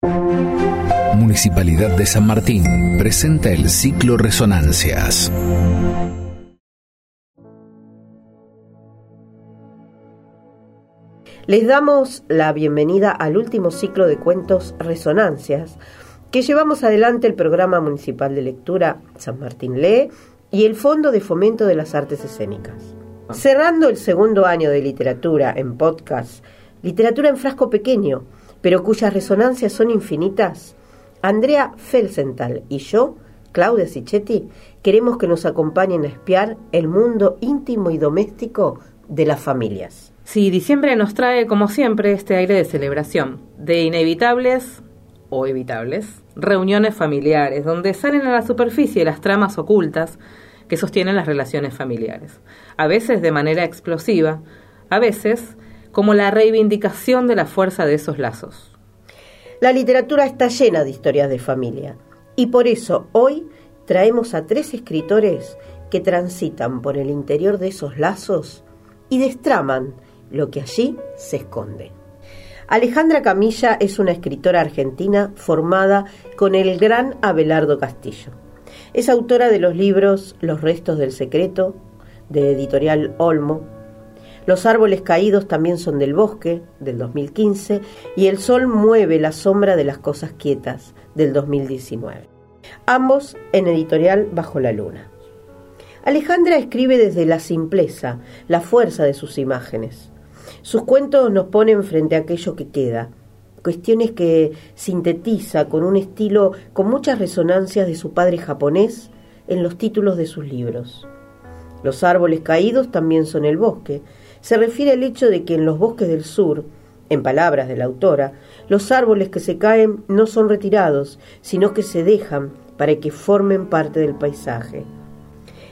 Municipalidad de San Martín presenta el ciclo Resonancias. Les damos la bienvenida al último ciclo de cuentos Resonancias que llevamos adelante el programa municipal de lectura San Martín Lee y el Fondo de Fomento de las Artes Escénicas. Cerrando el segundo año de literatura en podcast, literatura en frasco pequeño, pero cuyas resonancias son infinitas, Andrea Felsenthal y yo, Claudia Sichetti, queremos que nos acompañen a espiar el mundo íntimo y doméstico de las familias. Sí, diciembre nos trae, como siempre, este aire de celebración, de inevitables o evitables reuniones familiares, donde salen a la superficie las tramas ocultas que sostienen las relaciones familiares, a veces de manera explosiva, a veces como la reivindicación de la fuerza de esos lazos. La literatura está llena de historias de familia y por eso hoy traemos a tres escritores que transitan por el interior de esos lazos y destraman lo que allí se esconde. Alejandra Camilla es una escritora argentina formada con el gran Abelardo Castillo. Es autora de los libros Los restos del secreto, de editorial Olmo, Los árboles caídos también son del bosque, del 2015, y El sol mueve la sombra de las cosas quietas, del 2019. Ambos en editorial Bajo la Luna. Alejandra escribe desde la simpleza, la fuerza de sus imágenes. Sus cuentos nos ponen frente a aquello que queda, cuestiones que sintetiza con un estilo con muchas resonancias de su padre japonés en los títulos de sus libros. Los árboles caídos también son el bosque. Se refiere al hecho de que en los bosques del sur, en palabras de la autora, los árboles que se caen no son retirados, sino que se dejan para que formen parte del paisaje.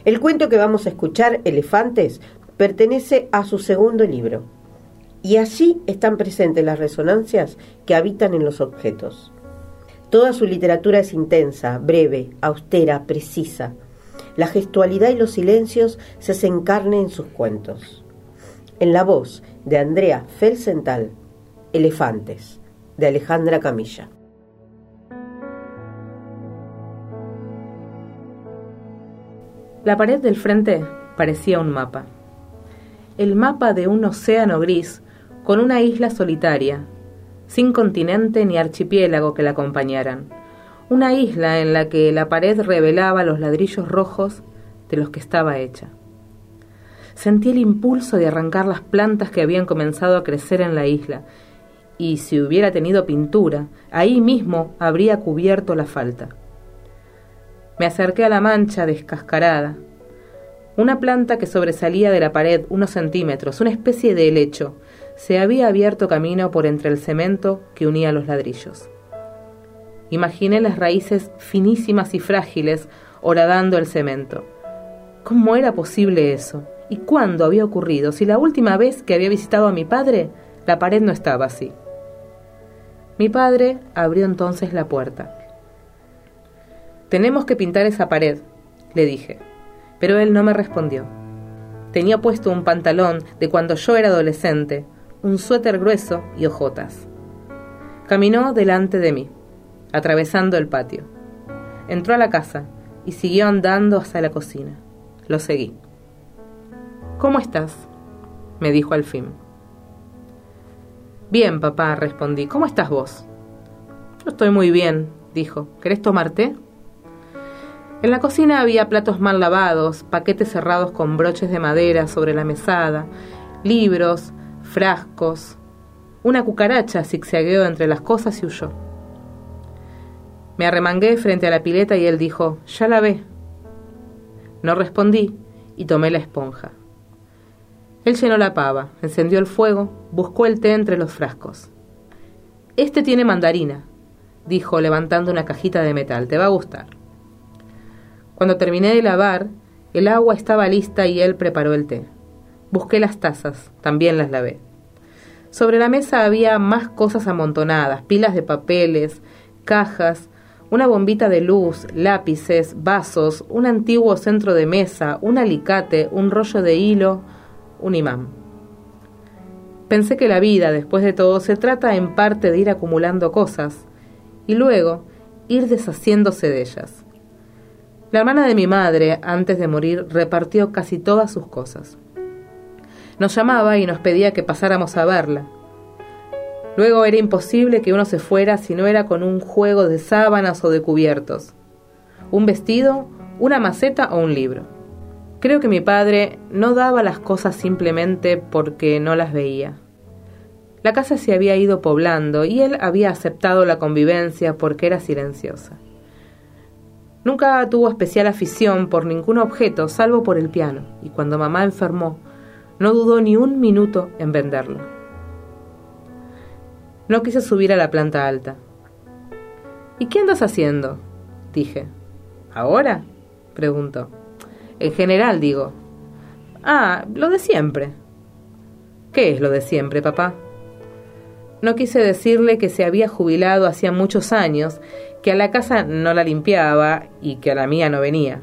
El cuento que vamos a escuchar, Elefantes, pertenece a su segundo libro y allí están presentes las resonancias que habitan en los objetos. Toda su literatura es intensa, breve, austera, precisa. La gestualidad y los silencios se hacen carne en sus cuentos. En la voz de Andrea Felsenthal, Elefantes, de Alejandra Camilla. La pared del frente parecía un mapa. El mapa de un océano gris con una isla solitaria, sin continente ni archipiélago que la acompañaran, una isla en la que la pared revelaba los ladrillos rojos de los que estaba hecha. Sentí el impulso de arrancar las plantas que habían comenzado a crecer en la isla, y si hubiera tenido pintura, ahí mismo habría cubierto la falta. Me acerqué a la mancha descascarada, una planta que sobresalía de la pared unos centímetros, una especie de helecho, se había abierto camino por entre el cemento que unía los ladrillos. Imaginé las raíces finísimas y frágiles horadando el cemento. ¿Cómo era posible eso? ¿Y cuándo había ocurrido? Si la última vez que había visitado a mi padre, la pared no estaba así. Mi padre abrió entonces la puerta. Tenemos que pintar esa pared, le dije, pero él no me respondió. Tenía puesto un pantalón de cuando yo era adolescente, un suéter grueso y hojotas. Caminó delante de mí, atravesando el patio. Entró a la casa y siguió andando hasta la cocina. Lo seguí. ¿Cómo estás? me dijo al fin. Bien, papá, respondí. ¿Cómo estás vos? Yo estoy muy bien, dijo. ¿Querés tomar té? En la cocina había platos mal lavados, paquetes cerrados con broches de madera sobre la mesada, libros, frascos. Una cucaracha zigzagueó entre las cosas y huyó. Me arremangué frente a la pileta y él dijo, ya la ve. No respondí y tomé la esponja. Él llenó la pava, encendió el fuego, buscó el té entre los frascos. Este tiene mandarina, dijo levantando una cajita de metal, te va a gustar. Cuando terminé de lavar, el agua estaba lista y él preparó el té. Busqué las tazas, también las lavé. Sobre la mesa había más cosas amontonadas, pilas de papeles, cajas, una bombita de luz, lápices, vasos, un antiguo centro de mesa, un alicate, un rollo de hilo, un imán. Pensé que la vida, después de todo, se trata en parte de ir acumulando cosas, y luego ir deshaciéndose de ellas. La hermana de mi madre, antes de morir, repartió casi todas sus cosas. Nos llamaba y nos pedía que pasáramos a verla. Luego era imposible que uno se fuera si no era con un juego de sábanas o de cubiertos, un vestido, una maceta o un libro. Creo que mi padre no daba las cosas simplemente porque no las veía. La casa se había ido poblando y él había aceptado la convivencia porque era silenciosa. Nunca tuvo especial afición por ningún objeto salvo por el piano, y cuando mamá enfermó, no dudó ni un minuto en venderlo. No quise subir a la planta alta. ¿Y qué andas haciendo? dije. ¿Ahora? preguntó. En general, digo. Ah, lo de siempre. ¿Qué es lo de siempre, papá? No quise decirle que se había jubilado hacía muchos años, que a la casa no la limpiaba y que a la mía no venía.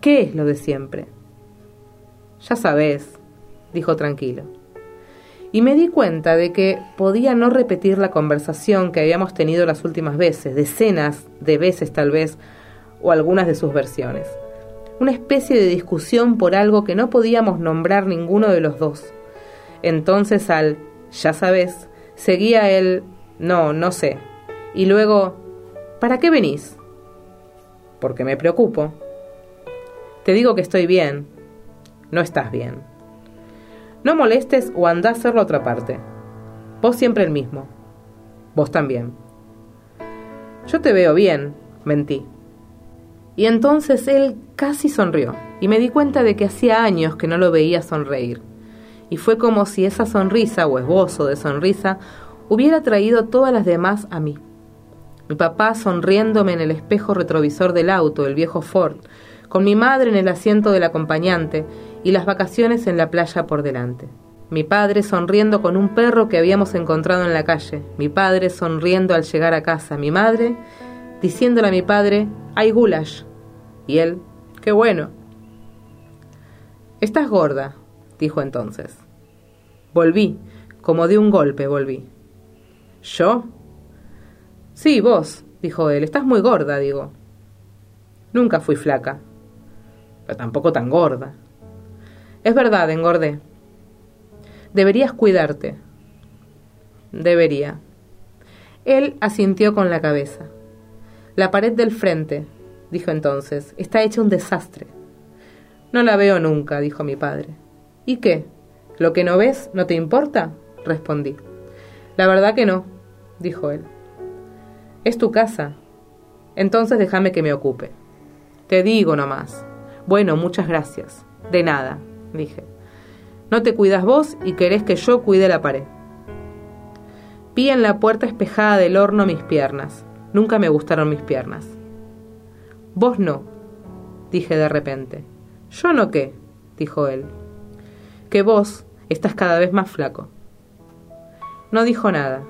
¿Qué es lo de siempre? Ya sabes, dijo tranquilo. Y me di cuenta de que podía no repetir la conversación que habíamos tenido las últimas veces, decenas de veces tal vez, o algunas de sus versiones. Una especie de discusión por algo que no podíamos nombrar ninguno de los dos. Entonces al ya sabes, seguía el no, no sé. Y luego, ¿para qué venís? Porque me preocupo. Te digo que estoy bien. No estás bien. No molestes o andá a hacerlo a otra parte. Vos siempre el mismo. Vos también. Yo te veo bien, mentí. Y entonces él casi sonrió, y me di cuenta de que hacía años que no lo veía sonreír y fue como si esa sonrisa o esbozo de sonrisa hubiera traído todas las demás a mí. Mi papá sonriéndome en el espejo retrovisor del auto, el viejo Ford, con mi madre en el asiento del acompañante y las vacaciones en la playa por delante. Mi padre sonriendo con un perro que habíamos encontrado en la calle, mi padre sonriendo al llegar a casa, mi madre diciéndole a mi padre, hay goulash. Y él, qué bueno. Estás gorda, dijo entonces. Volví, como de un golpe volví. ¿Yo? Sí, vos, dijo él. Estás muy gorda, digo. Nunca fui flaca, pero tampoco tan gorda. Es verdad, engordé. Deberías cuidarte. Debería. Él asintió con la cabeza. La pared del frente, dijo entonces, está hecha un desastre. No la veo nunca, dijo mi padre. ¿Y qué? ¿Lo que no ves no te importa? respondí. La verdad que no, dijo él. Es tu casa. Entonces déjame que me ocupe. Te digo nomás. Bueno, muchas gracias. De nada, dije. No te cuidas vos y querés que yo cuide la pared. Vi en la puerta espejada del horno mis piernas. Nunca me gustaron mis piernas. Vos no, dije de repente. Yo no qué, dijo él que vos estás cada vez más flaco. No dijo nada.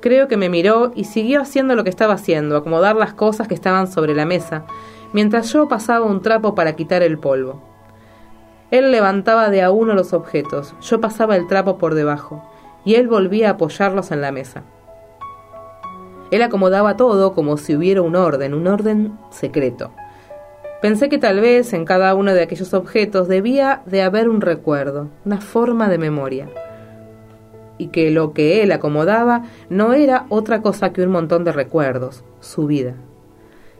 Creo que me miró y siguió haciendo lo que estaba haciendo, acomodar las cosas que estaban sobre la mesa, mientras yo pasaba un trapo para quitar el polvo. Él levantaba de a uno los objetos, yo pasaba el trapo por debajo, y él volvía a apoyarlos en la mesa. Él acomodaba todo como si hubiera un orden, un orden secreto. Pensé que tal vez en cada uno de aquellos objetos debía de haber un recuerdo, una forma de memoria, y que lo que él acomodaba no era otra cosa que un montón de recuerdos, su vida.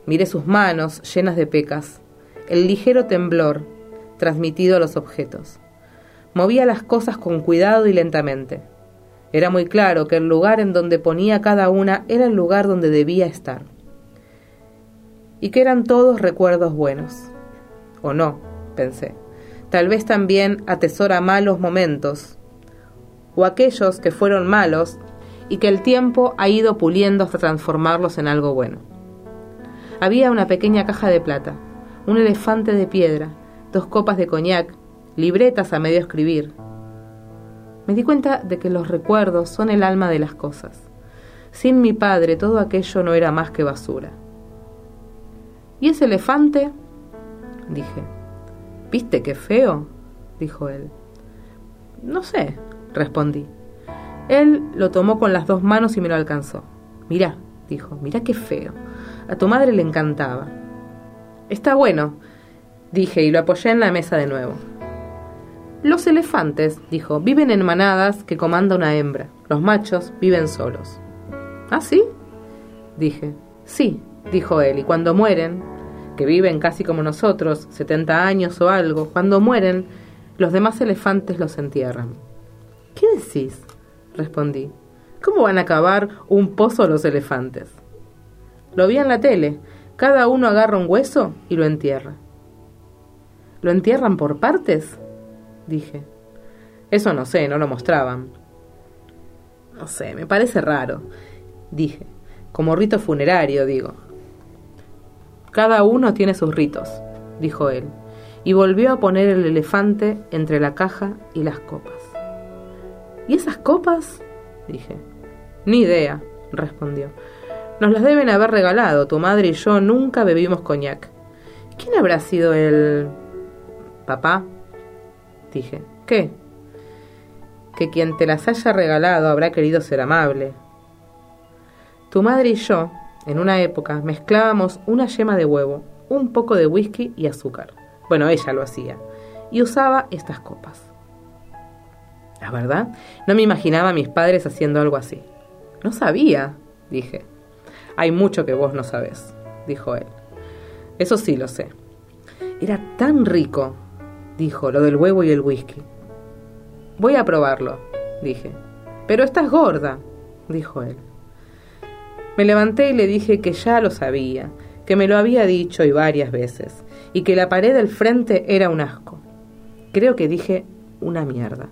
Miré sus manos llenas de pecas, el ligero temblor transmitido a los objetos. Movía las cosas con cuidado y lentamente. Era muy claro que el lugar en donde ponía cada una era el lugar donde debía estar y que eran todos recuerdos buenos. O no, pensé. Tal vez también atesora malos momentos, o aquellos que fueron malos y que el tiempo ha ido puliendo hasta transformarlos en algo bueno. Había una pequeña caja de plata, un elefante de piedra, dos copas de coñac, libretas a medio escribir. Me di cuenta de que los recuerdos son el alma de las cosas. Sin mi padre todo aquello no era más que basura. ¿Y ese elefante? Dije. ¿Viste qué feo? dijo él. No sé, respondí. Él lo tomó con las dos manos y me lo alcanzó. Mirá, dijo. Mirá qué feo. A tu madre le encantaba. Está bueno, dije y lo apoyé en la mesa de nuevo. Los elefantes, dijo, viven en manadas que comanda una hembra. Los machos viven solos. ¿Ah, sí? Dije. Sí, dijo él, y cuando mueren, que viven casi como nosotros, setenta años o algo, cuando mueren, los demás elefantes los entierran. ¿Qué decís? respondí. ¿Cómo van a acabar un pozo los elefantes? Lo vi en la tele. Cada uno agarra un hueso y lo entierra. ¿Lo entierran por partes? Dije. Eso no sé, no lo mostraban. No sé, me parece raro, dije. Como rito funerario, digo. Cada uno tiene sus ritos, dijo él, y volvió a poner el elefante entre la caja y las copas. ¿Y esas copas? dije. Ni idea, respondió. Nos las deben haber regalado. Tu madre y yo nunca bebimos coñac. ¿Quién habrá sido el... papá? Dije. ¿Qué? Que quien te las haya regalado habrá querido ser amable. Tu madre y yo, en una época, mezclábamos una yema de huevo, un poco de whisky y azúcar. Bueno, ella lo hacía. Y usaba estas copas. La verdad, no me imaginaba a mis padres haciendo algo así. No sabía, dije. Hay mucho que vos no sabés, dijo él. Eso sí lo sé. Era tan rico, dijo, lo del huevo y el whisky. Voy a probarlo, dije. Pero estás gorda, dijo él. Me levanté y le dije que ya lo sabía, que me lo había dicho y varias veces, y que la pared del frente era un asco. Creo que dije una mierda.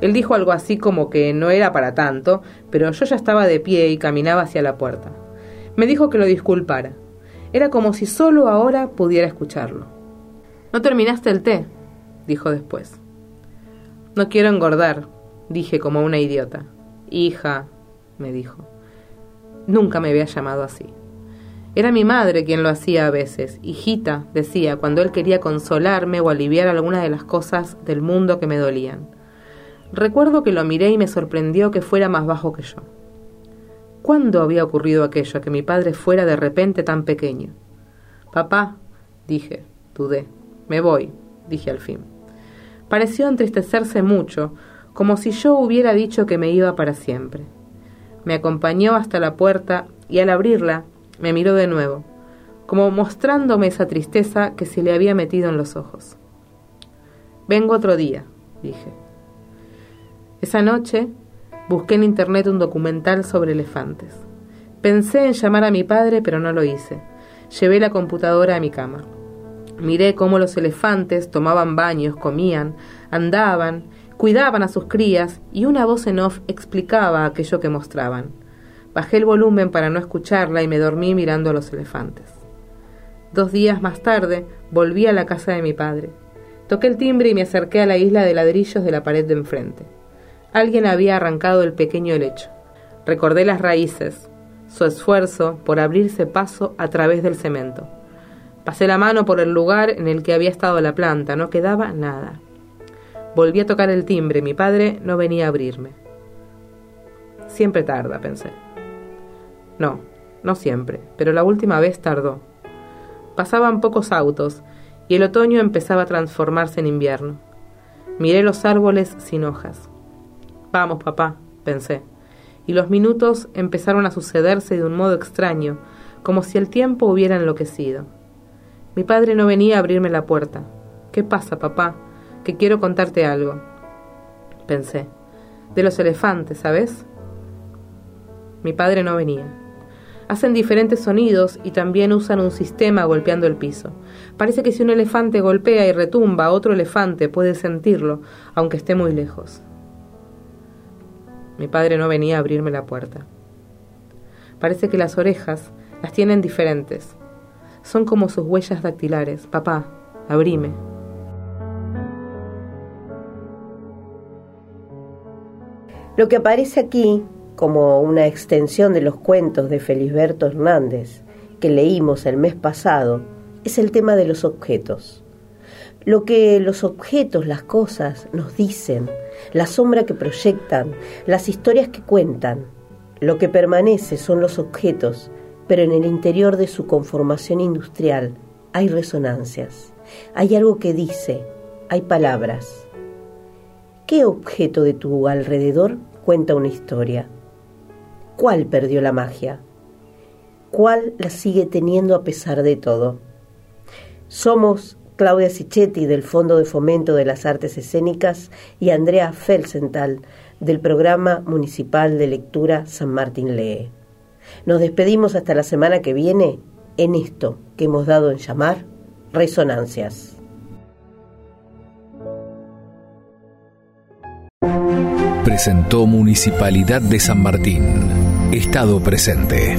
Él dijo algo así como que no era para tanto, pero yo ya estaba de pie y caminaba hacia la puerta. Me dijo que lo disculpara. Era como si solo ahora pudiera escucharlo. ¿No terminaste el té? dijo después. No quiero engordar, dije como una idiota. Hija, me dijo. Nunca me había llamado así. Era mi madre quien lo hacía a veces. Hijita, decía, cuando él quería consolarme o aliviar alguna de las cosas del mundo que me dolían. Recuerdo que lo miré y me sorprendió que fuera más bajo que yo. ¿Cuándo había ocurrido aquello, que mi padre fuera de repente tan pequeño? Papá, dije, dudé. Me voy, dije al fin. Pareció entristecerse mucho, como si yo hubiera dicho que me iba para siempre. Me acompañó hasta la puerta y al abrirla me miró de nuevo, como mostrándome esa tristeza que se le había metido en los ojos. Vengo otro día, dije. Esa noche busqué en internet un documental sobre elefantes. Pensé en llamar a mi padre, pero no lo hice. Llevé la computadora a mi cama. Miré cómo los elefantes tomaban baños, comían, andaban cuidaban a sus crías y una voz en off explicaba aquello que mostraban. Bajé el volumen para no escucharla y me dormí mirando a los elefantes. Dos días más tarde volví a la casa de mi padre. Toqué el timbre y me acerqué a la isla de ladrillos de la pared de enfrente. Alguien había arrancado el pequeño lecho. Recordé las raíces, su esfuerzo por abrirse paso a través del cemento. Pasé la mano por el lugar en el que había estado la planta, no quedaba nada. Volví a tocar el timbre, mi padre no venía a abrirme. Siempre tarda, pensé. No, no siempre, pero la última vez tardó. Pasaban pocos autos y el otoño empezaba a transformarse en invierno. Miré los árboles sin hojas. Vamos, papá, pensé, y los minutos empezaron a sucederse de un modo extraño, como si el tiempo hubiera enloquecido. Mi padre no venía a abrirme la puerta. ¿Qué pasa, papá? que quiero contarte algo. Pensé. De los elefantes, ¿sabes? Mi padre no venía. Hacen diferentes sonidos y también usan un sistema golpeando el piso. Parece que si un elefante golpea y retumba, otro elefante puede sentirlo, aunque esté muy lejos. Mi padre no venía a abrirme la puerta. Parece que las orejas las tienen diferentes. Son como sus huellas dactilares. Papá, abrime. Lo que aparece aquí como una extensión de los cuentos de Felisberto Hernández que leímos el mes pasado es el tema de los objetos. Lo que los objetos, las cosas nos dicen, la sombra que proyectan, las historias que cuentan, Lo que permanece son los objetos, pero en el interior de su conformación industrial hay resonancias. Hay algo que dice, hay palabras. ¿Qué objeto de tu alrededor cuenta una historia? ¿Cuál perdió la magia? ¿Cuál la sigue teniendo a pesar de todo? Somos Claudia Sichetti del Fondo de Fomento de las Artes Escénicas y Andrea Felsenthal del Programa Municipal de Lectura San Martín Lee. Nos despedimos hasta la semana que viene en esto que hemos dado en llamar resonancias. Presentó Municipalidad de San Martín. Estado presente.